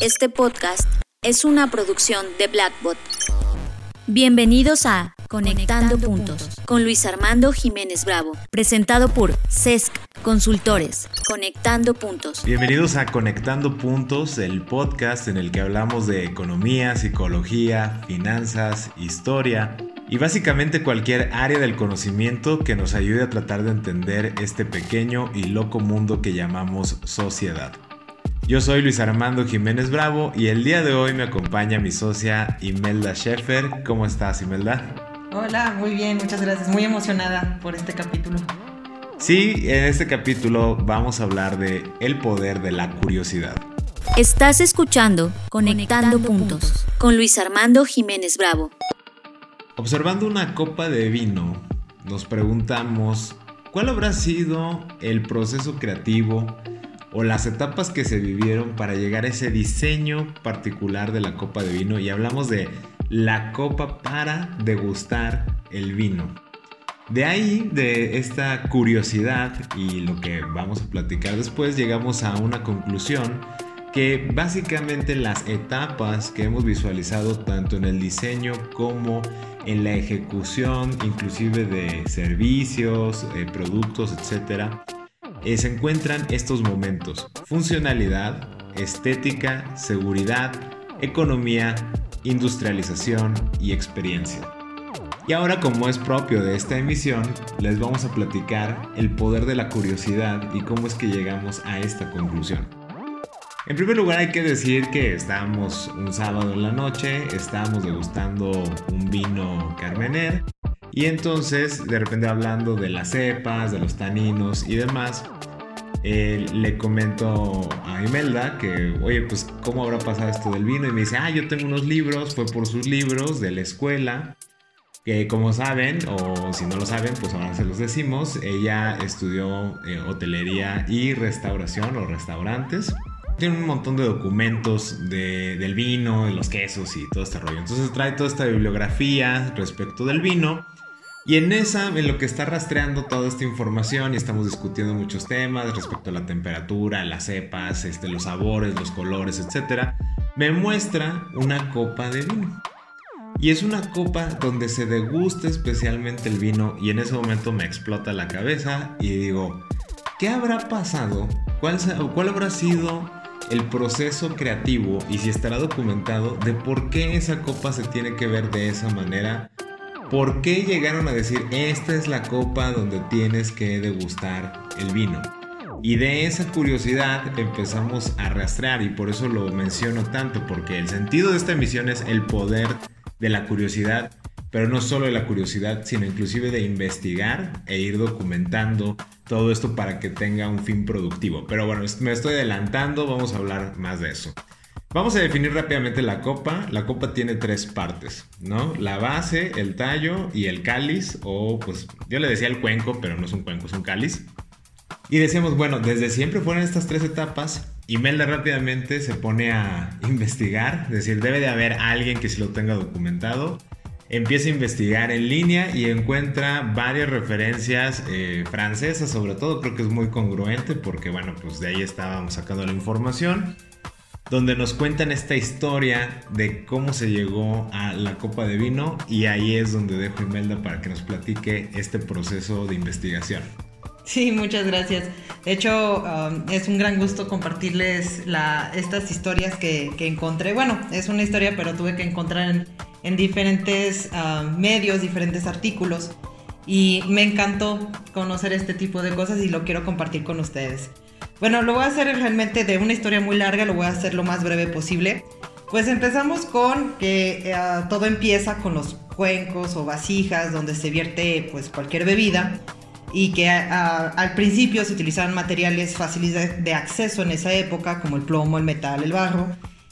Este podcast es una producción de Blackbot. Bienvenidos a Conectando, Puntos con Luis Armando Jiménez Bravo, presentado por CESC Consultores. Conectando Puntos. Bienvenidos a Conectando Puntos, el podcast en el que hablamos de economía, psicología, finanzas, historia y básicamente cualquier área del conocimiento que nos ayude a tratar de entender este pequeño y loco mundo que llamamos sociedad. Yo soy Luis Armando Jiménez Bravo y el día de hoy me acompaña mi socia Imelda Sheffer. ¿Cómo estás, Imelda? Hola, muy bien, muchas gracias. Muy emocionada por este capítulo. Sí, en este capítulo vamos a hablar de el poder de la curiosidad. Estás escuchando Conectando, puntos con Luis Armando Jiménez Bravo. Observando una copa de vino, nos preguntamos cuál habrá sido el proceso creativo o las etapas que se vivieron para llegar a ese diseño particular de la copa de vino y hablamos de la copa para degustar el vino. De ahí, de esta curiosidad y lo que vamos a platicar después, llegamos a una conclusión que básicamente las etapas que hemos visualizado tanto en el diseño como en la ejecución, inclusive de servicios, eh, productos, etcétera, eh, se encuentran estos momentos. Funcionalidad, estética, seguridad, economía, industrialización y experiencia. Y ahora como es propio de esta emisión, les vamos a platicar el poder de la curiosidad y cómo es que llegamos a esta conclusión. En primer lugar hay que decir que estamos un sábado en la noche, estamos degustando un vino Carmener y entonces, de repente hablando de las cepas, de los taninos y demás, eh, le comento a Imelda que, oye, pues, ¿cómo habrá pasado esto del vino? Y me dice, ah, yo tengo unos libros, fue por sus libros de la escuela, que como saben, o si no lo saben, pues ahora se los decimos, ella estudió eh, hotelería y restauración o restaurantes. Tiene un montón de documentos del vino, de los quesos y todo este rollo. Entonces trae toda esta bibliografía respecto del vino y en esa, en lo que está rastreando toda esta información y estamos discutiendo muchos temas respecto a la temperatura, las cepas, este, los sabores, los colores, etc., me muestra una copa de vino. Y es una copa donde se degusta especialmente el vino y en ese momento me explota la cabeza y digo, ¿qué habrá pasado? ¿Cuál, cuál habrá sido el proceso creativo y si estará documentado de por qué esa copa se tiene que ver de esa manera ¿Por qué llegaron a decir esta es la copa donde tienes que degustar el vino? Y de esa curiosidad empezamos a rastrear y por eso lo menciono tanto, porque el sentido de esta emisión es el poder de la curiosidad, pero no solo de la curiosidad, sino inclusive de investigar e ir documentando todo esto para que tenga un fin productivo. Pero bueno, me estoy adelantando, vamos a hablar más de eso. Vamos a definir rápidamente la copa. La copa tiene tres partes, ¿no? La base, el tallo y el cáliz, o pues yo le decía el cuenco, pero no es un cuenco, es un cáliz. Y decíamos, bueno, desde siempre fueron estas tres etapas. Imelda rápidamente se pone a investigar, es decir, debe de haber alguien que sí lo tenga documentado. Empieza a investigar en línea y encuentra varias referencias eh, francesas, sobre todo creo que es muy congruente porque bueno, pues de ahí estábamos sacando la información donde nos cuentan esta historia de cómo se llegó a la copa de vino y ahí es donde dejo Imelda para que nos platique este proceso de investigación. Sí, muchas gracias. De hecho, um, es un gran gusto compartirles estas historias que, encontré. Bueno, es una historia, pero tuve que encontrar en, diferentes um, medios, diferentes artículos. Y me encantó conocer este tipo de cosas y lo quiero compartir con ustedes. Bueno, lo voy a hacer realmente de una historia muy larga, lo voy a hacer lo más breve posible. Pues empezamos con que eh, todo empieza con los cuencos o vasijas donde se vierte pues cualquier bebida y que al principio se utilizaban materiales fáciles de, acceso en esa época como el plomo, el metal, el barro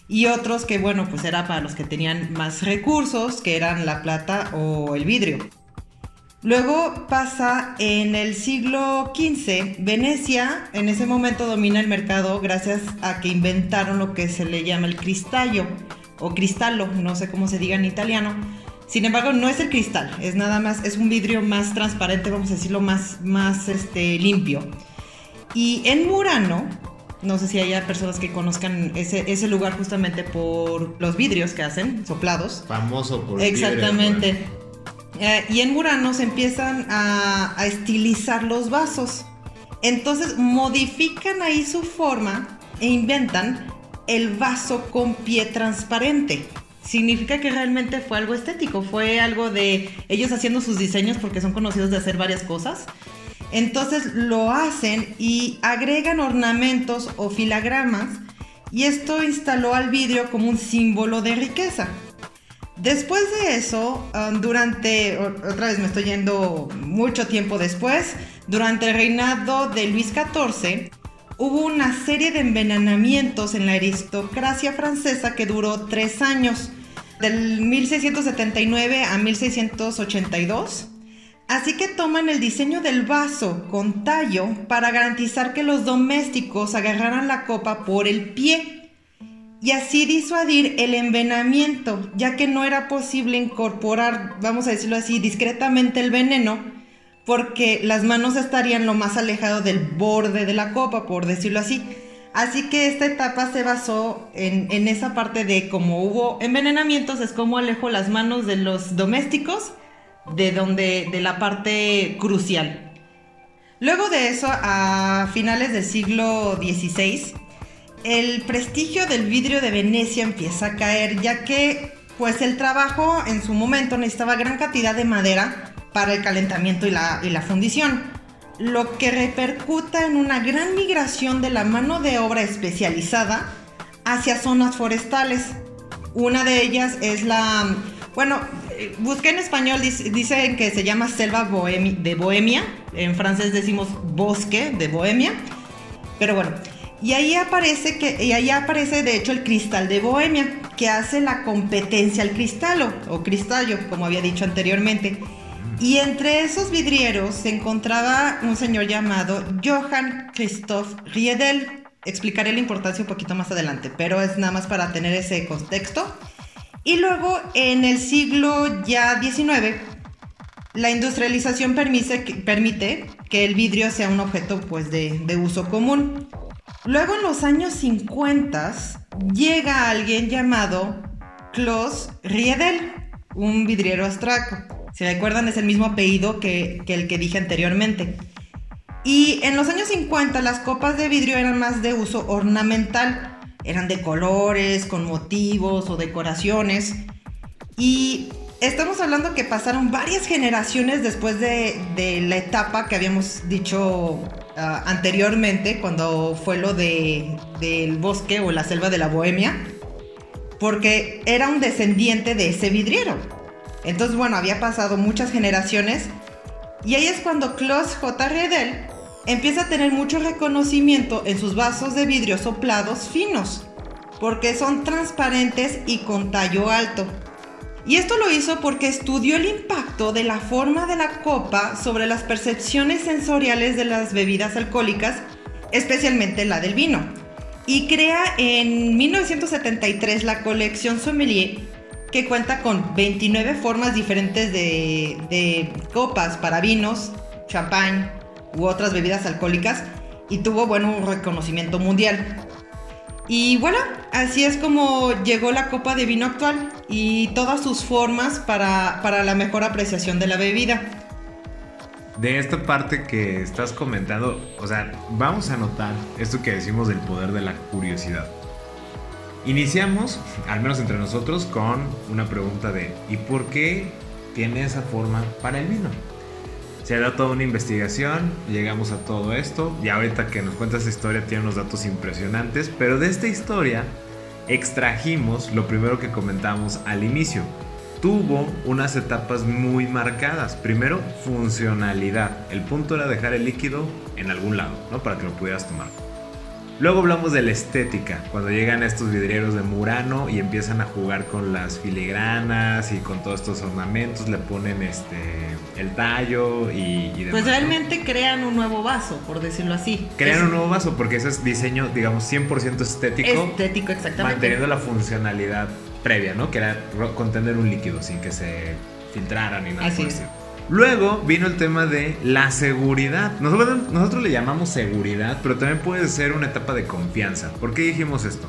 y otros que bueno pues era para los que tenían más recursos que eran la plata o el vidrio. Luego pasa en el siglo XV, Venecia en ese momento domina el mercado gracias a que inventaron lo que se le llama el cristallo o cristallo, no sé cómo se diga en italiano. Sin embargo, no es el cristal, es nada más, es un vidrio más transparente, vamos a decirlo, más, más este, limpio. Y en Murano No sé si haya personas que conozcan ese, ese lugar justamente por los vidrios que hacen, soplados. Famoso por Exactamente. Eh, y en Murano se empiezan a, a estilizar los vasos. Entonces modifican ahí su forma e inventan el vaso con pie transparente. Significa que realmente fue algo estético, fue algo de ellos haciendo sus diseños porque son conocidos de hacer varias cosas. Entonces lo hacen y agregan ornamentos o filagramas y esto instaló al vidrio como un símbolo de riqueza. Después de eso, um, durante, otra vez me estoy yendo mucho tiempo después, durante el reinado de Luis XIV, hubo una serie de envenenamientos en la aristocracia francesa que duró tres años, del 1679 a 1682. Así que toman el diseño del vaso con tallo para garantizar que los domésticos agarraran la copa por el pie y así disuadir el envenenamiento, ya que no era posible incorporar, vamos a decirlo así, discretamente el veneno, porque las manos estarían lo más alejado del borde de la copa, por decirlo así. Así que esta etapa se basó en, esa parte de cómo hubo envenenamientos, es como alejo las manos de los domésticos de donde de la parte crucial. Luego de eso, a finales del siglo XVI, el prestigio del vidrio de Venecia empieza a caer, ya que pues el trabajo en su momento necesitaba gran cantidad de madera para el calentamiento y la, fundición, lo que repercuta en una gran migración de la mano de obra especializada hacia zonas forestales. Una de ellas es la, bueno, busqué en español, dicen que se llama selva de Bohemia, en francés decimos bosque de Bohemia, pero bueno, y ahí aparece que y ahí aparece de hecho el cristal de Bohemia, que hace la competencia al cristal o cristallo, como había dicho anteriormente. Y entre esos vidrieros se encontraba un señor llamado Johann Christoph Riedel. Explicaré la importancia un poquito más adelante, pero es nada más para tener ese contexto. Y luego en el siglo ya XIX, la industrialización permite que el vidrio sea un objeto pues, de, de uso común. Luego en los años 50 llega alguien llamado Klaus Riedel, un vidriero astraco. Si recuerdan es el mismo apellido que, el que dije anteriormente. Y en los años 50 las copas de vidrio eran más de uso ornamental. Eran de colores, con motivos o decoraciones. Y estamos hablando que pasaron varias generaciones después de, de la etapa que habíamos dicho Ah, anteriormente, cuando fue lo de, del bosque o la selva de la Bohemia, porque era un descendiente de ese vidriero. Entonces, bueno, había pasado muchas generaciones y ahí es cuando Klaus J. Riedel empieza a tener mucho reconocimiento en sus vasos de vidrio soplados finos, porque son transparentes y con tallo alto. Y esto lo hizo porque estudió el impacto de la forma de la copa sobre las percepciones sensoriales de las bebidas alcohólicas, especialmente la del vino. Y crea en 1973 la colección Sommelier, que cuenta con 29 formas diferentes de, copas para vinos, champán u otras bebidas alcohólicas, y tuvo bueno, un reconocimiento mundial. Y bueno, así es como llegó la copa de vino actual y todas sus formas para, la mejor apreciación de la bebida. De esta parte que estás comentando, o sea, vamos a notar esto que decimos del poder de la curiosidad. Iniciamos, al menos entre nosotros, con una pregunta de ¿y por qué tiene esa forma para el vino? Se da toda una investigación, llegamos a todo esto y ahorita que nos cuenta esta historia tiene unos datos impresionantes, pero de esta historia extrajimos lo primero que comentamos al inicio. Tuvo unas etapas muy marcadas. Primero, funcionalidad. El punto era dejar el líquido en algún lado, ¿no? Para que lo pudieras tomar. Luego hablamos de la estética, cuando llegan estos vidrieros de Murano y empiezan a jugar con las filigranas y con todos estos ornamentos, le ponen este el tallo y, demás, Pues realmente crean un nuevo vaso, por decirlo así. Crean un nuevo vaso porque ese es diseño, digamos, 100% estético. Estético, exactamente. Manteniendo la funcionalidad previa, ¿no? Que era contener un líquido sin que se filtrara ni nada así. Luego vino el tema de la seguridad. Nosotros, nosotros le llamamos seguridad, pero también puede ser una etapa de confianza. ¿Por qué dijimos esto?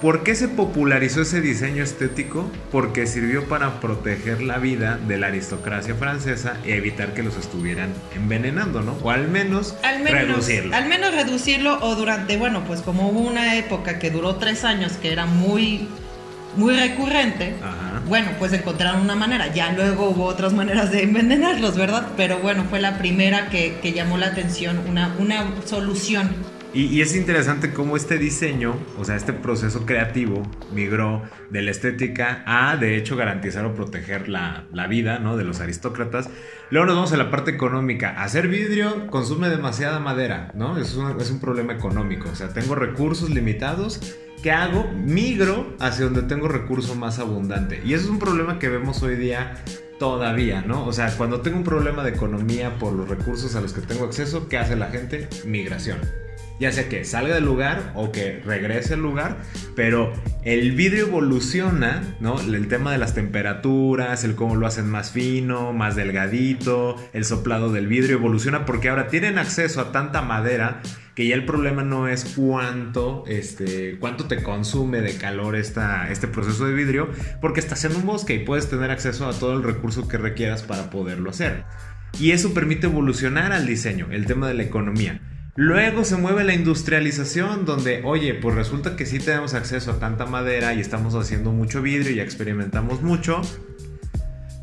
¿Por qué se popularizó ese diseño estético? Porque sirvió para proteger la vida de la aristocracia francesa y evitar que los estuvieran envenenando, ¿no? O al menos, Al menos reducirlo. Al menos reducirlo o durante, bueno, pues como hubo una época que duró tres años que era muy, muy recurrente, Ajá. Bueno, pues encontraron una manera. Ya luego hubo otras maneras de envenenarlos, ¿verdad? Pero bueno, fue la primera que, que llamó la atención, una, una solución. Y, y es interesante cómo este diseño, o sea, este proceso creativo, migró de la estética a, de hecho, garantizar o proteger la, la vida ¿no? de los aristócratas. Luego nos vamos a la parte económica. Hacer vidrio consume demasiada madera, ¿no? Es un, es un problema económico. O sea, tengo recursos limitados. ¿Qué hago? Migro hacia donde tengo recurso más abundante. Y eso es un problema que vemos hoy día todavía, ¿no? O sea, cuando tengo un problema de economía por los recursos a los que tengo acceso, ¿qué hace la gente? Migración ya sea que salga del lugar o que regrese al lugar, pero el vidrio evoluciona, ¿no? El tema de las temperaturas, el cómo lo hacen más fino, más delgadito, el soplado del vidrio evoluciona porque ahora tienen acceso a tanta madera que ya el problema no es cuánto, este, cuánto te consume de calor esta, este proceso de vidrio, porque estás en un bosque y puedes tener acceso a todo el recurso que requieras para poderlo hacer. Y eso permite evolucionar al diseño, el tema de la economía. Luego se mueve la industrialización, donde, oye, pues resulta que sí tenemos acceso a tanta madera y estamos haciendo mucho vidrio y experimentamos mucho.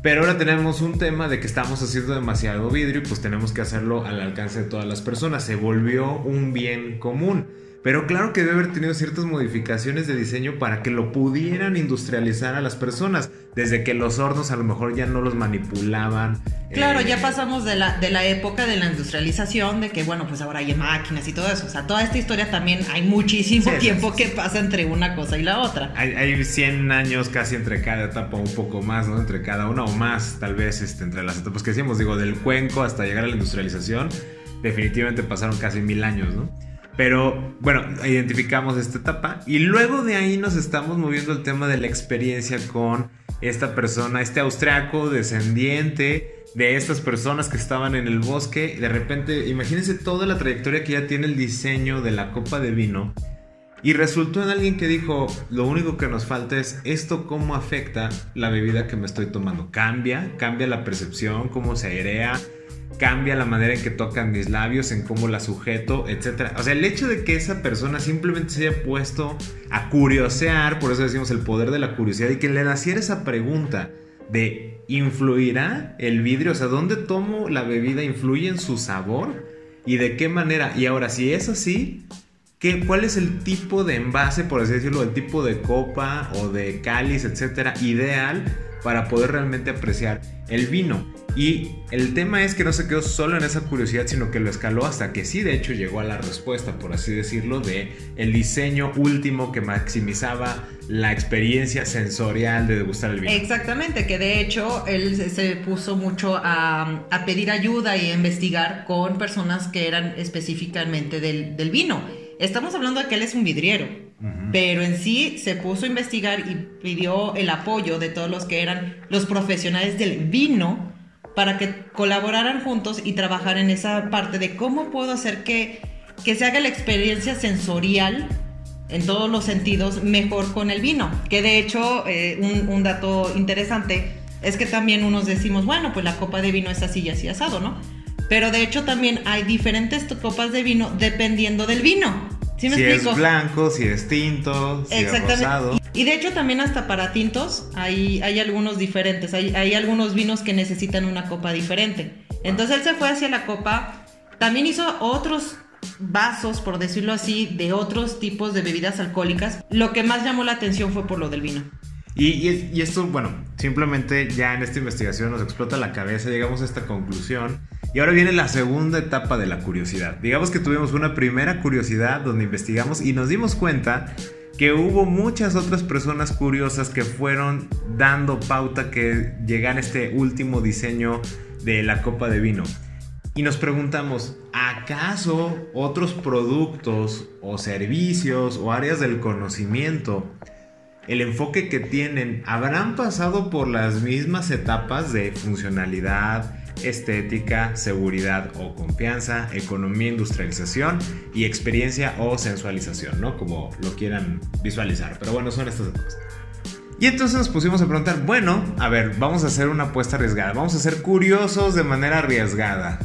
Pero ahora tenemos un tema de que estamos haciendo demasiado vidrio y pues tenemos que hacerlo al alcance de todas las personas. Se volvió un bien común. Pero claro que debe haber tenido ciertas modificaciones de diseño para que lo pudieran industrializar a las personas. Desde que los hornos a lo mejor ya no los manipulaban. Claro, eh, ya pasamos de la, de la época de la industrialización, de que bueno, pues ahora hay máquinas y todo eso. O sea, toda esta historia también hay muchísimo Sí, tiempo que pasa entre una cosa y la otra. Hay, hay 100 años casi entre cada etapa, un poco más, ¿no? Entre cada una o más, tal vez, este, entre las etapas que decíamos, digo, del cuenco hasta llegar a la industrialización, definitivamente pasaron casi mil años, ¿no? Pero bueno, identificamos esta etapa y luego de ahí nos estamos moviendo al tema de la experiencia con esta persona, este austriaco descendiente de estas personas que estaban en el bosque. De repente, imagínense toda la trayectoria que ya tiene el diseño de la copa de vino. Y resultó en alguien que dijo, lo único que nos falta es esto cómo afecta la bebida que me estoy tomando. Cambia, cambia la percepción, cómo se airea, cambia la manera en que tocan mis labios, en cómo la sujeto, etc. O sea, el hecho de que esa persona simplemente se haya puesto a curiosear, por eso decimos el poder de la curiosidad, y que le naciera esa pregunta de ¿influirá el vidrio? O sea, ¿dónde tomo la bebida? ¿Influye en su sabor? ¿Y de qué manera? Y ahora, si es así, ¿Qué, ¿Cuál es el tipo de envase, por así decirlo, el tipo de copa o de cáliz, etcétera, ideal para poder realmente apreciar el vino? Y el tema es que no se quedó solo en esa curiosidad, sino que lo escaló hasta que sí, de hecho, llegó a la respuesta, por así decirlo, de el diseño último que maximizaba la experiencia sensorial de degustar el vino. Exactamente, que de hecho él se- puso mucho a, a pedir ayuda y a investigar con personas que eran específicamente del, del vino. Estamos hablando de que él es un vidriero, pero en sí se puso a investigar y pidió el apoyo de todos los que eran los profesionales del vino para que colaboraran juntos y trabajar en esa parte de cómo puedo hacer que, que se haga la experiencia sensorial en todos los sentidos mejor con el vino. Que de hecho, eh, un, dato interesante es que también unos decimos, bueno, pues la copa de vino es así y así asado, ¿no? Pero de hecho también hay diferentes copas de vino dependiendo del vino. ¿Sí me si explico? es blanco, si es tinto, si es rosado. Y, de hecho también hasta para tintos hay, hay algunos diferentes. Hay, hay algunos vinos que necesitan una copa diferente. Entonces él se fue hacia la copa. También hizo otros vasos, por decirlo así, de otros tipos de bebidas alcohólicas. Lo que más llamó la atención fue por lo del vino. Y, y- y esto, bueno, simplemente ya en esta investigación nos explota la cabeza, llegamos a esta conclusión. Y ahora viene la segunda etapa de la curiosidad. Digamos que tuvimos una primera curiosidad donde investigamos y nos dimos cuenta que hubo muchas otras personas curiosas que fueron dando pauta que llegara este último diseño de la copa de vino. Y nos preguntamos, ¿acaso otros productos o servicios o áreas del conocimiento el enfoque que tienen habrán pasado por las mismas etapas de funcionalidad, estética, seguridad o confianza, economía, industrialización y experiencia o sensualización, ¿no? Como lo quieran visualizar. Pero bueno, son estas cosas. Y entonces nos pusimos a preguntar, bueno, a ver, vamos a hacer una apuesta arriesgada, vamos a ser curiosos de manera arriesgada.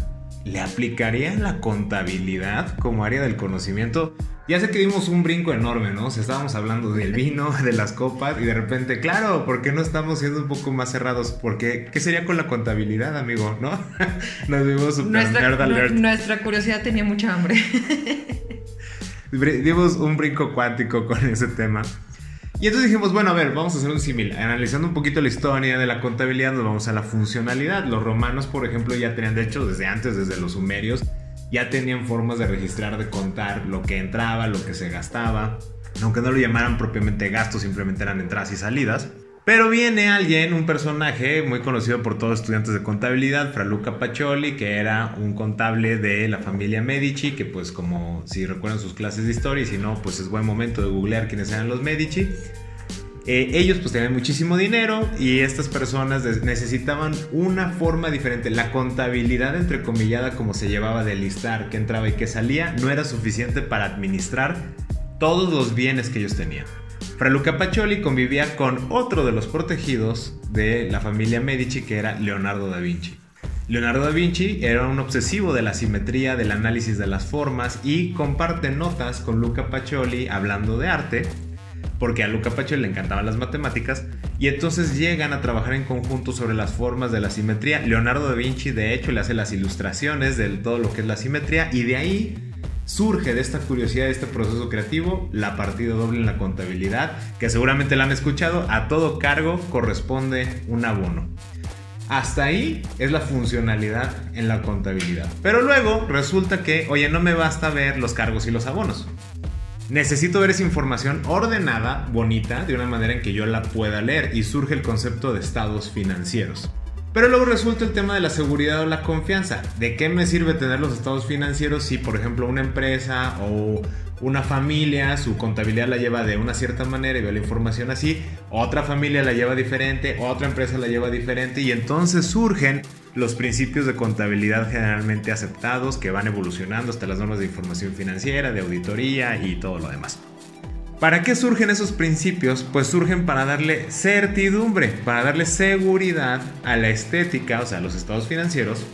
¿Le aplicaría la contabilidad como área del conocimiento? Ya sé que dimos un brinco enorme, ¿no? O sea, estábamos hablando del vino, de las copas y de repente, claro, ¿por qué no estamos siendo un poco más cerrados? Porque, ¿qué sería con la contabilidad, amigo? ¿No? Nos vimos super nuestra, nerd alert. Nuestra curiosidad tenía mucha hambre. dimos un brinco cuántico con ese tema. Y entonces dijimos, bueno, a ver, vamos a hacer un símil. Analizando un poquito la historia de la contabilidad, nos vamos a la funcionalidad. Los romanos, por ejemplo, ya tenían, de hecho, desde antes, desde los sumerios, ya tenían formas de registrar, de contar lo que entraba, lo que se gastaba. Aunque no lo llamaran propiamente gastos, simplemente eran entradas y salidas. Pero viene alguien, un personaje muy conocido por todos los estudiantes de contabilidad, Fra Luca Pacioli, que era un contable de la familia Medici, que pues como si recuerdan sus clases de historia y si no, pues es buen momento de googlear quiénes eran los Medici. Eh, ellos pues tenían muchísimo dinero y estas personas necesitaban una forma diferente. La contabilidad entrecomillada como se llevaba de listar qué entraba y qué salía no era suficiente para administrar todos los bienes que ellos tenían. Fra Luca Pacioli convivía con otro de los protegidos de la familia Medici que era Leonardo da Vinci. Leonardo da Vinci era un obsesivo de la simetría, del análisis de las formas y comparte notas con Luca Pacioli hablando de arte, porque a Luca Pacioli le encantaban las matemáticas, y entonces llegan a trabajar en conjunto sobre las formas de la simetría. Leonardo da Vinci de hecho le hace las ilustraciones de todo lo que es la simetría y de ahí surge de esta curiosidad, de este proceso creativo, la partida doble en la contabilidad, que seguramente la han escuchado, a todo cargo corresponde un abono. Hasta ahí es la funcionalidad en la contabilidad. Pero luego resulta que, oye, no me basta ver los cargos y los abonos. Necesito ver esa información ordenada, bonita, de una manera en que yo la pueda leer y surge el concepto de estados financieros. Pero luego resulta el tema de la seguridad o la confianza. ¿De qué me sirve tener los estados financieros si, por ejemplo, una empresa o una familia, su contabilidad la lleva de una cierta manera y ve la información así, otra familia la lleva diferente, otra empresa la lleva diferente y entonces surgen los principios de contabilidad generalmente aceptados que van evolucionando hasta las normas de información financiera, de auditoría y todo lo demás. ¿Para qué surgen esos principios? Pues surgen para darle certidumbre, para darle seguridad a la estética, o sea, a los estados financieros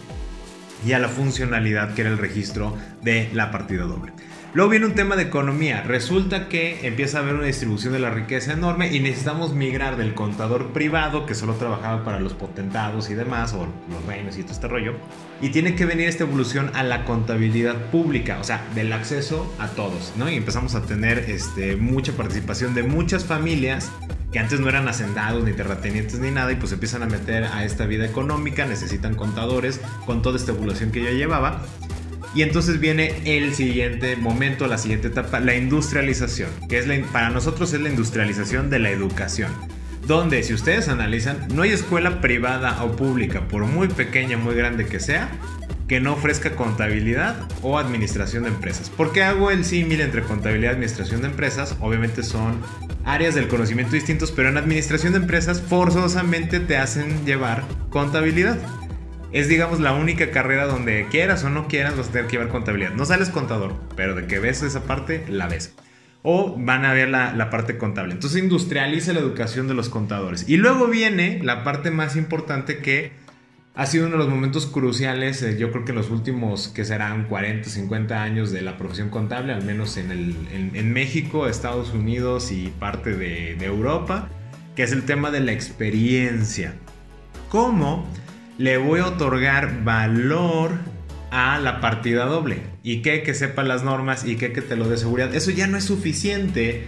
y a la funcionalidad que era el registro de la partida doble. Luego viene un tema de economía. Resulta que empieza a haber una distribución de la riqueza enorme y necesitamos migrar del contador privado que solo trabajaba para los potentados y demás, o los reinos y todo este rollo, y tiene que venir esta evolución a la contabilidad pública, o sea, del acceso a todos, ¿no? Y empezamos a tener este, mucha participación de muchas familias que antes no eran hacendados ni terratenientes ni nada y pues empiezan a meter a esta vida económica, necesitan contadores con toda esta evolución que yo llevaba y entonces viene el siguiente momento, la siguiente etapa, la industrialización, que es para nosotros es la industrialización de la educación. Donde, si ustedes analizan, no hay escuela privada o pública, por muy pequeña, muy grande que sea, que no ofrezca contabilidad o administración de empresas. ¿Por qué hago el símil entre contabilidad y administración de empresas? Obviamente son áreas del conocimiento distintos, pero en administración de empresas forzosamente te hacen llevar contabilidad es digamos la única carrera donde quieras o no quieras vas a tener que llevar contabilidad. No sales contador, pero de que ves esa parte, la ves. O van a ver la, parte contable. Entonces industrializa la educación de los contadores. Y luego viene la parte más importante que ha sido uno de los momentos cruciales, eh, yo creo que en los últimos, que serán 40, 50 años de la profesión contable, al menos en, el, en, México, Estados Unidos y parte de, de Europa, que es el tema de la experiencia. ¿Cómo? Le voy a otorgar valor a la partida doble. Y que, que sepa las normas y que, que te lo dé seguridad. Eso ya no es suficiente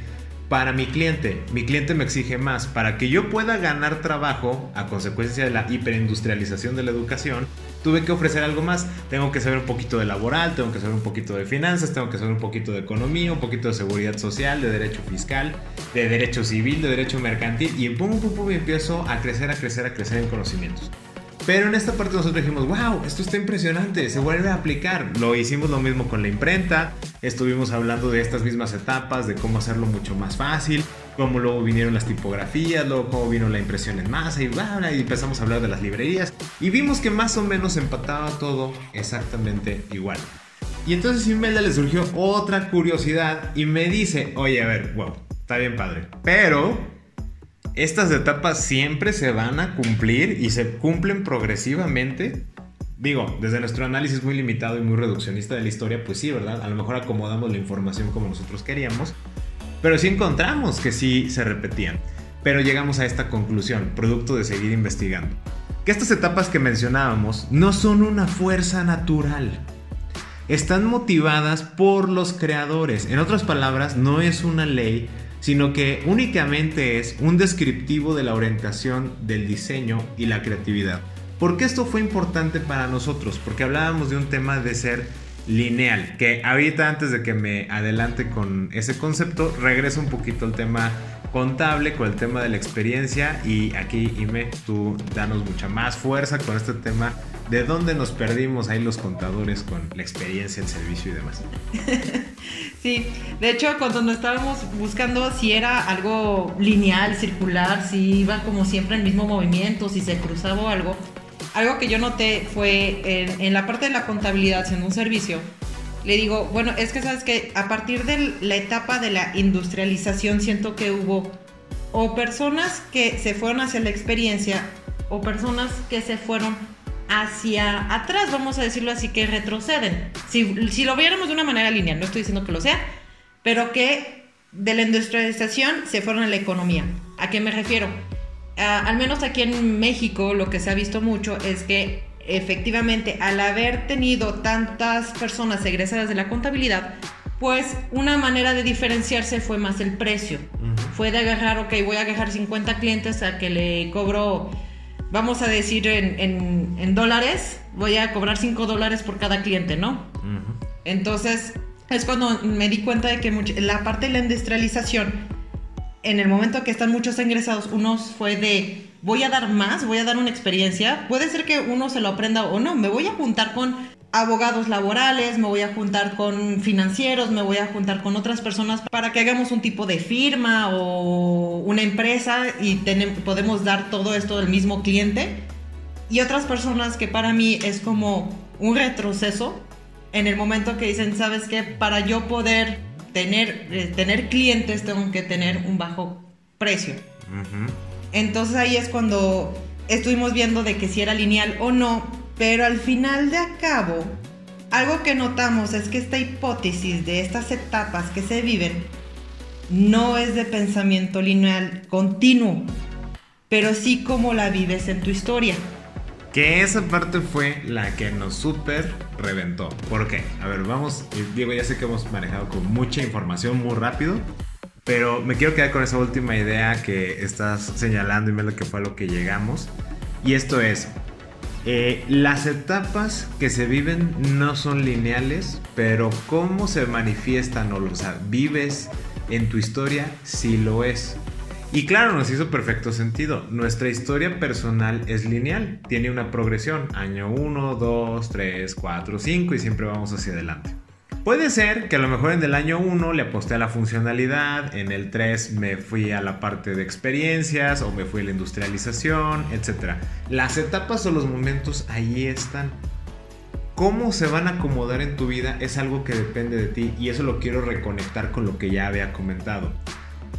para mi cliente. Mi cliente me exige más. Para que yo pueda ganar trabajo a consecuencia de la hiperindustrialización de la educación, tuve que ofrecer algo más. Tengo que saber un poquito de laboral, tengo que saber un poquito de finanzas, tengo que saber un poquito de economía, un poquito de seguridad social, de derecho fiscal, de derecho civil, de derecho mercantil. Y pum, pum, pum, empiezo a crecer, a crecer, a crecer en conocimientos. Pero en esta parte nosotros dijimos, wow, esto está impresionante, se vuelve a aplicar. Lo hicimos lo mismo con la imprenta, estuvimos hablando de estas mismas etapas, de cómo hacerlo mucho más fácil. cómo luego vinieron las tipografías, luego cómo vino la impresión en masa y, y empezamos a hablar de las librerías y vimos que más o menos empataba todo exactamente igual. Y entonces Imelda le surgió otra curiosidad y me dice, oye, a ver, wow, está bien padre, pero estas etapas siempre se van a cumplir y se cumplen progresivamente. Digo, desde nuestro análisis muy limitado y muy reduccionista de la historia, pues sí, ¿verdad? A lo mejor acomodamos la información como nosotros queríamos, pero sí encontramos que sí se repetían. Pero llegamos a esta conclusión, producto de seguir investigando, que estas etapas que mencionábamos no son una fuerza natural. Están motivadas por los creadores. En otras palabras, no es una ley, sino que únicamente es un descriptivo de la orientación del diseño y la creatividad. ¿Por qué esto fue importante para nosotros? Porque hablábamos de un tema de ser lineal, que ahorita antes de que me adelante con ese concepto, regreso un poquito al tema contable, con el tema de la experiencia y aquí, Ime, tú danos mucha más fuerza con este tema de dónde nos perdimos ahí los contadores con la experiencia, el servicio y demás. Sí, de hecho cuando nos estábamos buscando si era algo lineal, circular, si iba como siempre el mismo movimiento, si se cruzaba o algo, algo que yo noté fue en, la parte de la contabilidad, siendo un servicio, le digo, bueno, es que sabes que a partir de la etapa de la industrialización siento que hubo o personas que se fueron hacia la experiencia o personas que se fueron hacia atrás, vamos a decirlo así, que retroceden. Si, si lo viéramos de una manera lineal, no estoy diciendo que lo sea, pero que de la industrialización se fueron a la economía. ¿A qué me refiero? Al menos aquí en México lo que se ha visto mucho es que efectivamente al haber tenido tantas personas egresadas de la contabilidad, pues una manera de diferenciarse fue más el precio. Fue de agarrar, ok, voy a agarrar 50 clientes a que le cobro, vamos a decir en, dólares, voy a cobrar 5 dólares por cada cliente, ¿no? Entonces es cuando me di cuenta de que la parte de la industrialización en el momento que están muchos ingresados, unos fue de voy a dar más, voy a dar una experiencia. Puede ser que uno se lo aprenda o no. Me voy a juntar con abogados laborales, me voy a juntar con financieros, me voy a juntar con otras personas para que hagamos un tipo de firma o una empresa y podemos dar todo esto del mismo cliente. Y otras personas que para mí es como un retroceso en el momento que dicen, ¿sabes qué? Para yo poder tener, eh, tener clientes tengo que tener un bajo precio. Entonces ahí es cuando estuvimos viendo de que si era lineal o no, pero al final de cabo, algo que notamos es que esta hipótesis de estas etapas que se viven no es de pensamiento lineal continuo, pero sí como la vives en tu historia. Que esa parte fue la que nos súper reventó. ¿Por qué? A ver, vamos. Diego, ya sé que hemos manejado con mucha información muy rápido. Pero me quiero quedar con esa última idea que estás señalando y me lo que fue a lo que llegamos. Y esto es, eh, las etapas que se viven no son lineales, pero cómo se manifiestan o, o sea, vives en tu historia sí lo es. Y claro, nos hizo perfecto sentido. Nuestra historia personal es lineal, tiene una progresión, año 1, 2, 3, 4, 5 y siempre vamos hacia adelante. Puede ser que a lo mejor en el año 1 le aposté a la funcionalidad, en el 3 me fui a la parte de experiencias o me fui a la industrialización, etc. Las etapas o los momentos ahí están. Cómo se van a acomodar en tu vida es algo que depende de ti y eso lo quiero reconectar con lo que ya había comentado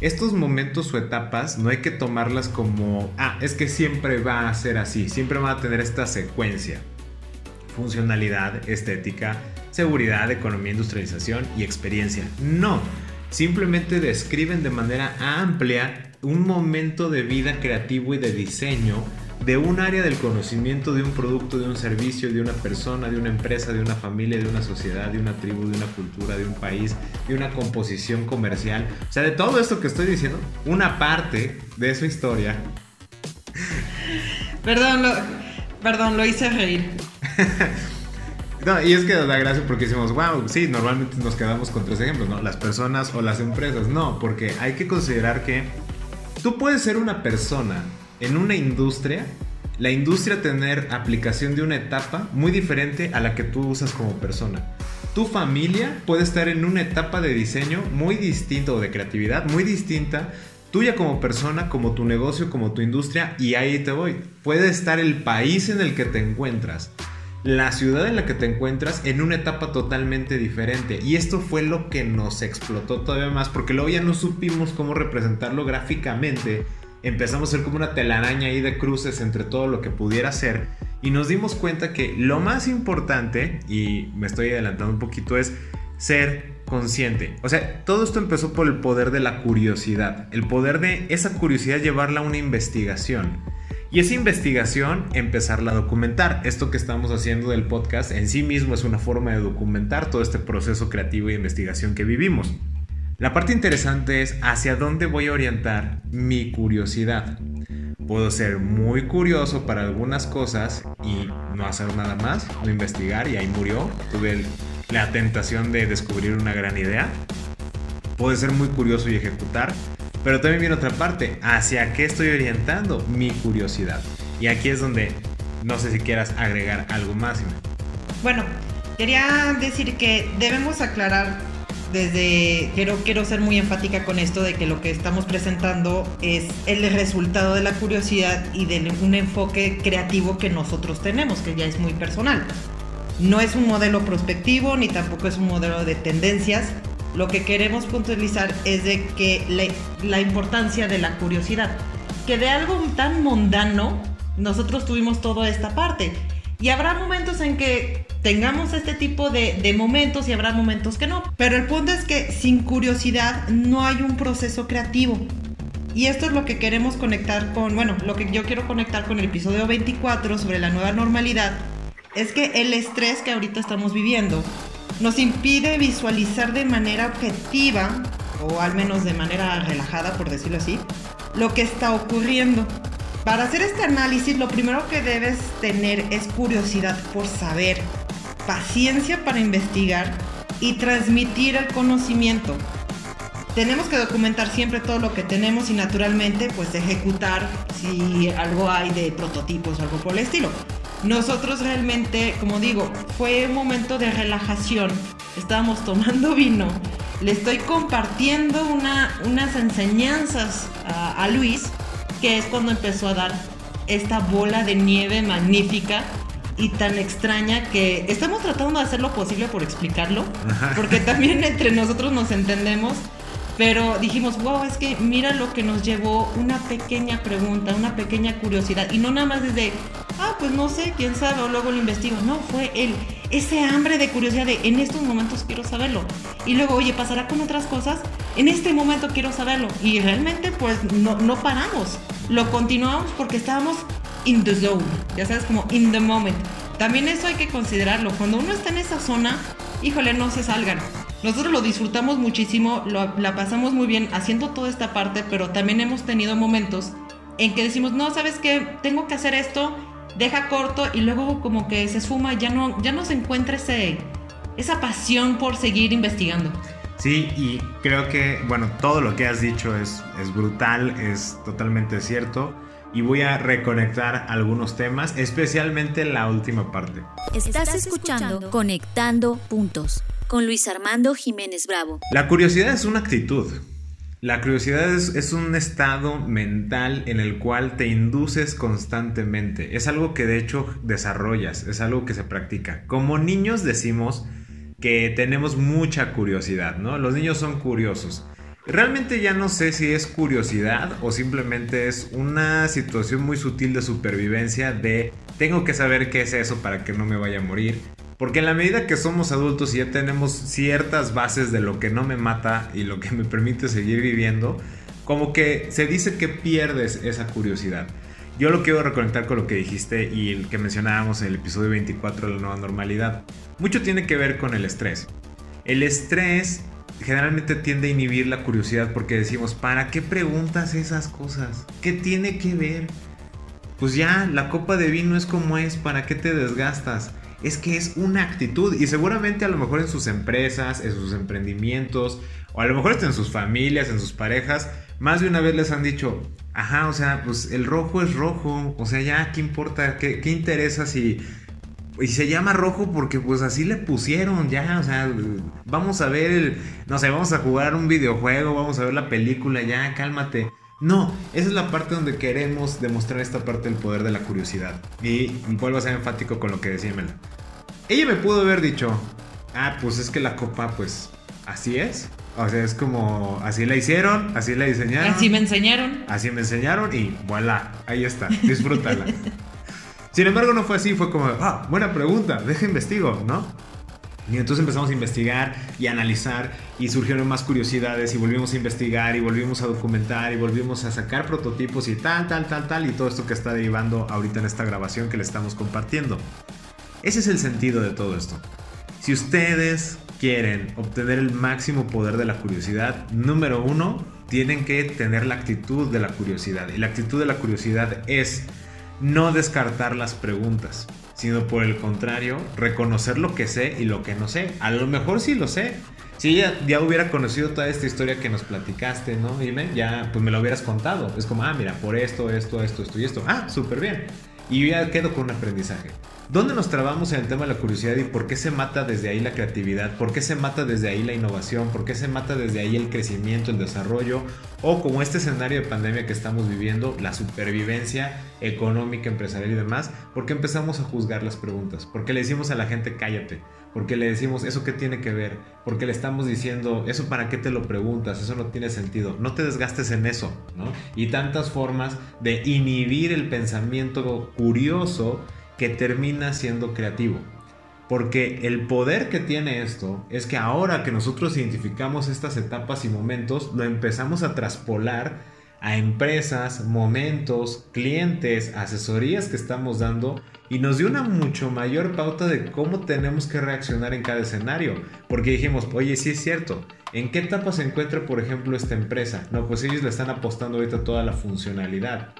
estos momentos o etapas no hay que tomarlas como, ah, es que siempre va a ser así, siempre va a tener esta secuencia. Funcionalidad, estética, seguridad, economía, industrialización y experiencia. No, simplemente describen de manera amplia un momento de vida creativo y de diseño de un área del conocimiento de un producto, de un servicio, de una persona, de una empresa, de una familia, de una sociedad, de una tribu, de una cultura, de un país, de una composición comercial. O sea, de todo esto que estoy diciendo, una parte de su historia. Perdón, lo, perdón, lo hice reír. No, y es que da gracia porque decimos, wow, sí, normalmente nos quedamos con tres ejemplos, ¿no? Las personas o las empresas. No, porque hay que considerar que tú puedes ser una persona en una industria, la industria tener aplicación de una etapa muy diferente a la que tú usas como persona. Tu familia puede estar en una etapa de diseño muy distinta o de creatividad muy distinta tuya como persona, como tu negocio, como tu industria, y ahí te voy. Puede estar el país en el que te encuentras, la ciudad en la que te encuentras en una etapa totalmente diferente. Y esto fue lo que nos explotó todavía más, porque luego ya no supimos cómo representarlo gráficamente. Empezamos a ser como una telaraña ahí de cruces entre todo lo que pudiera ser. Y nos dimos cuenta que lo más importante, y me estoy adelantando un poquito, es ser consciente. O sea, todo esto empezó por el poder de la curiosidad, el poder de esa curiosidad llevarla a una investigación. Y esa investigación empezarla a documentar. Esto que estamos haciendo del podcast en sí mismo es una forma de documentar todo este proceso creativo de investigación que vivimos. La parte interesante es hacia dónde voy a orientar mi curiosidad. Puedo ser muy curioso para algunas cosas y no hacer nada más, no investigar y ahí murió. Tuve la tentación de descubrir una gran idea. Puede ser muy curioso y ejecutar, pero también viene otra parte, hacia qué estoy orientando mi curiosidad. Y aquí es donde no sé si quieras agregar algo más. Bueno, quería decir que debemos aclarar desde quiero quiero ser muy enfática con esto de que lo que estamos presentando es el resultado de la curiosidad y de un enfoque creativo que nosotros tenemos, que ya es muy personal. No es un modelo prospectivo ni tampoco es un modelo de tendencias. Lo que queremos puntualizar es de que la, importancia de la curiosidad, que de algo tan mundano nosotros tuvimos toda esta parte. Y habrá momentos en que tengamos este tipo de, momentos y habrá momentos que no. Pero el punto es que sin curiosidad no hay un proceso creativo. Y esto es lo que queremos conectar con, bueno, lo que yo quiero conectar con el episodio 24 sobre la nueva normalidad, es que el estrés que ahorita estamos viviendo nos impide visualizar de manera objetiva, o al menos de manera relajada, por decirlo así, lo que está ocurriendo. Para hacer este análisis, lo primero que debes tener es curiosidad por saber, paciencia para investigar y transmitir el conocimiento. Tenemos que documentar siempre todo lo que tenemos y naturalmente pues ejecutar si algo hay de prototipos o algo por el estilo. Nosotros realmente, como digo, fue un momento de relajación. Estábamos tomando vino. Le estoy compartiendo unas enseñanzas a, Luis, que es cuando empezó a dar esta bola de nieve magnífica y tan extraña que estamos tratando de hacer lo posible por explicarlo, porque también entre nosotros nos entendemos pero dijimos, wow, es que mira lo que nos llevó una pequeña pregunta, una pequeña curiosidad. Y no nada más desde, ah, pues no sé, quién sabe, o luego lo investigo. No, fue el, ese hambre de curiosidad de, en estos momentos quiero saberlo. Y luego, oye, pasará con otras cosas, en este momento quiero saberlo. Y realmente, pues no, no paramos. Lo continuamos porque estábamos in the zone, ya sabes, como in the moment. También eso hay que considerarlo. Cuando uno está en esa zona, híjole, no se salgan nosotros lo disfrutamos muchísimo, la pasamos muy bien haciendo toda esta parte, pero también hemos tenido momentos en que decimos, no, ¿sabes qué? Tengo que hacer esto, deja corto y luego como que se esfuma, ya no, ya no se encuentra ese, esa pasión por seguir investigando. Sí, y creo que, bueno, todo lo que has dicho es, es brutal, es totalmente cierto. Y voy a reconectar algunos temas, especialmente la última parte. Estás escuchando Conectando Puntos con Luis Armando Jiménez Bravo. La curiosidad es una actitud. La curiosidad es, un estado mental en el cual te induces constantemente. Es algo que de hecho desarrollas, es algo que se practica. Como niños decimos que tenemos mucha curiosidad, ¿no? Los niños son curiosos. Realmente ya no sé si es curiosidad o simplemente es una situación muy sutil de supervivencia de tengo que saber qué es eso para que no me vaya a morir. Porque en la medida que somos adultos y ya tenemos ciertas bases de lo que no me mata y lo que me permite seguir viviendo, como que se dice que pierdes esa curiosidad. Yo lo quiero reconectar con lo que dijiste y el que mencionábamos en el episodio 24 de la nueva normalidad. Mucho tiene que ver con el estrés. El estrés generalmente tiende a inhibir la curiosidad porque decimos, ¿para qué preguntas esas cosas? ¿Qué tiene que ver? Pues ya, la copa de vino es como es, ¿para qué te desgastas? Es que es una actitud y seguramente a lo mejor en sus empresas, en sus emprendimientos o a lo mejor en sus familias, en sus parejas, más de una vez les han dicho, ajá, o sea, pues el rojo es rojo, o sea, ya, ¿qué importa? ¿Qué, qué interesa si... Y se llama rojo porque pues así le pusieron ya, o sea, vamos a ver el, no sé, vamos a jugar un videojuego, vamos a ver la película, ya, cálmate. No, esa es la parte donde queremos demostrar esta parte del poder de la curiosidad. Y vuelvo a ser enfático con lo que decía Mela. Ella me pudo haber dicho, ah, pues es que la copa, pues así es. O sea, es como, así la hicieron, así la diseñaron. Así me enseñaron. Así me enseñaron y voilà, ahí está, disfrútala. Sin embargo, no fue así, fue como, ah, buena pregunta, deja investigo, ¿no? Y entonces empezamos a investigar y a analizar y surgieron más curiosidades y volvimos a investigar y volvimos a documentar y volvimos a sacar prototipos y tal, tal, tal, tal y todo esto que está derivando ahorita en esta grabación que le estamos compartiendo. Ese es el sentido de todo esto. Si ustedes quieren obtener el máximo poder de la curiosidad, número uno, tienen que tener la actitud de la curiosidad. Y la actitud de la curiosidad es no descartar las preguntas, sino por el contrario, reconocer lo que sé y lo que no sé. A lo mejor sí lo sé. Si ya, ya hubiera conocido toda esta historia que nos platicaste, ¿no? Dime, ya pues me lo hubieras contado. Es como, ah, mira, por esto, esto, esto, esto y esto. Ah, súper bien. Y ya quedo con un aprendizaje. ¿Dónde nos trabamos en el tema de la curiosidad y por qué se mata desde ahí la creatividad? ¿Por qué se mata desde ahí la innovación? ¿Por qué se mata desde ahí el crecimiento, el desarrollo? O como este escenario de pandemia que estamos viviendo, la supervivencia económica, empresarial y demás, ¿por qué empezamos a juzgar las preguntas? ¿Por qué le decimos a la gente cállate? ¿Por qué le decimos eso qué tiene que ver? ¿Por qué le estamos diciendo eso para qué te lo preguntas? Eso no tiene sentido. No te desgastes en eso, ¿no? Y tantas formas de inhibir el pensamiento curioso que termina siendo creativo. Porque el poder que tiene esto es que ahora que nosotros identificamos estas etapas y momentos, lo empezamos a traspolar a empresas, momentos, clientes, asesorías que estamos dando y nos dio una mucho mayor pauta de cómo tenemos que reaccionar en cada escenario. Porque dijimos, oye, sí es cierto, ¿en qué etapa se encuentra, por ejemplo, esta empresa? No, pues ellos le están apostando ahorita toda la funcionalidad.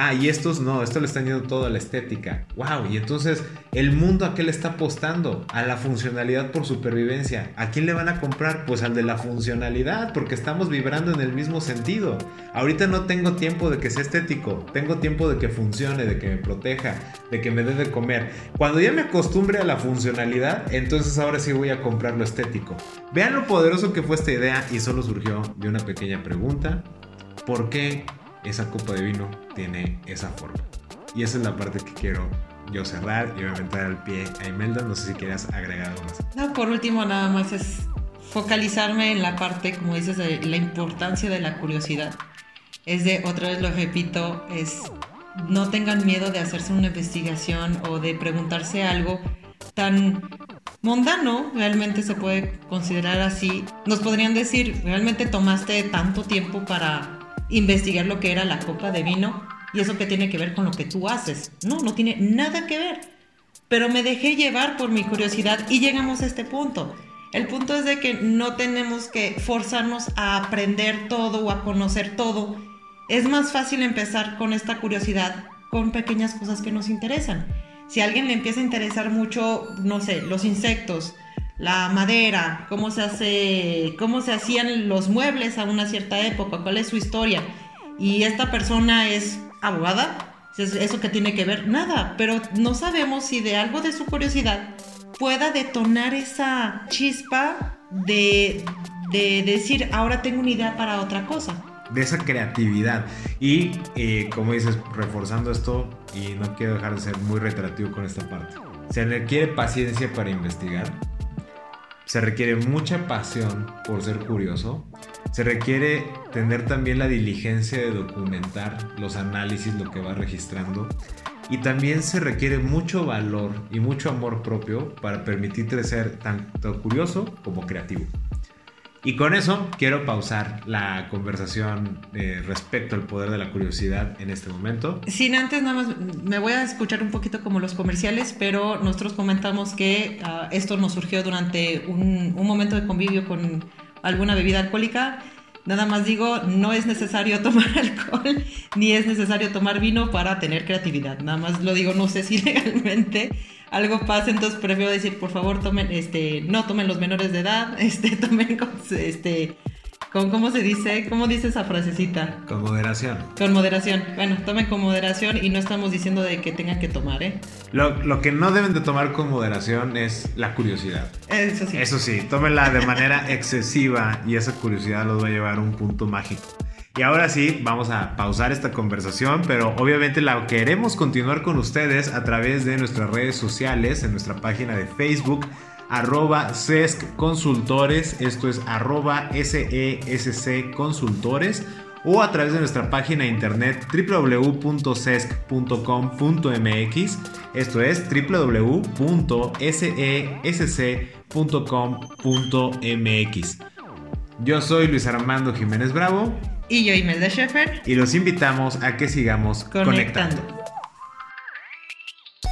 Ah, y estos no, esto le están yendo todo a la estética. Wow, y entonces, ¿el mundo a qué le está apostando? A la funcionalidad por supervivencia. ¿A quién le van a comprar? Pues al de la funcionalidad, porque estamos vibrando en el mismo sentido. Ahorita no tengo tiempo de que sea estético, tengo tiempo de que funcione, de que me proteja, de que me dé de comer. Cuando ya me acostumbre a la funcionalidad, entonces ahora sí voy a comprar lo estético. Vean lo poderoso que fue esta idea y solo surgió de una pequeña pregunta. ¿Por qué esa copa de vino tiene esa forma. Y esa es la parte que quiero yo cerrar y obviamente dar al pie a Imelda. No sé si quieras agregar algo más. No, por último, nada más es focalizarme en la parte, como dices, de la importancia de la curiosidad. Es de, otra vez lo repito, es no tengan miedo de hacerse una investigación o de preguntarse algo tan mundano, realmente se puede considerar así. Nos podrían decir, ¿realmente tomaste tanto tiempo para investigar lo que era la copa de vino y eso que tiene que ver con lo que tú haces. No, no tiene nada que ver. Pero me dejé llevar por mi curiosidad y llegamos a este punto. El punto es de que no tenemos que forzarnos a aprender todo o a conocer todo. Es más fácil empezar con esta curiosidad con pequeñas cosas que nos interesan. Si a alguien le empieza a interesar mucho, no sé, los insectos, la madera, cómo se hace, cómo se hacían los muebles a una cierta época, cuál es su historia. Y esta persona es abogada, eso que tiene que ver, nada, pero no sabemos si de algo de su curiosidad pueda detonar esa chispa de, de decir, ahora tengo una idea para otra cosa de esa creatividad. Y eh, como dices, reforzando esto, y no quiero dejar de ser muy reiterativo con esta parte, se requiere paciencia para investigar, se requiere mucha pasión por ser curioso. Se requiere tener también la diligencia de documentar los análisis, lo que va registrando. Y también se requiere mucho valor y mucho amor propio para permitirte ser tanto curioso como creativo. Y con eso quiero pausar la conversación eh, respecto al poder de la curiosidad en este momento. Sin antes, nada más, me voy a escuchar un poquito como los comerciales, pero nosotros comentamos que ah, esto nos surgió durante un, un momento de convivio con alguna bebida alcohólica. Nada más digo, no es necesario tomar alcohol ni es necesario tomar vino para tener creatividad. Nada más lo digo, no sé si legalmente algo pasa, entonces prefiero decir, por favor, tomen, este, no tomen los menores de edad, este, tomen, este, con, ¿cómo se dice? ¿Cómo dice esa frasecita? Con moderación. Con moderación. Bueno, tomen con moderación y no estamos diciendo de que tengan que tomar, ¿eh? Lo, lo que no deben de tomar con moderación es la curiosidad. Eso sí. Eso sí, tómenla de manera excesiva y esa curiosidad los va a llevar a un punto mágico. Y ahora sí, vamos a pausar esta conversación, pero obviamente la queremos continuar con ustedes a través de nuestras redes sociales, en nuestra página de Facebook, arroba SESC Consultores, esto es arroba SESC Consultores, o a través de nuestra página de internet www.sesc.com.mx, esto es www.sesc.com.mx. Yo soy Luis Armando Jiménez Bravo. Y yo, Imelda Schaefer. Y los invitamos a que sigamos conectando.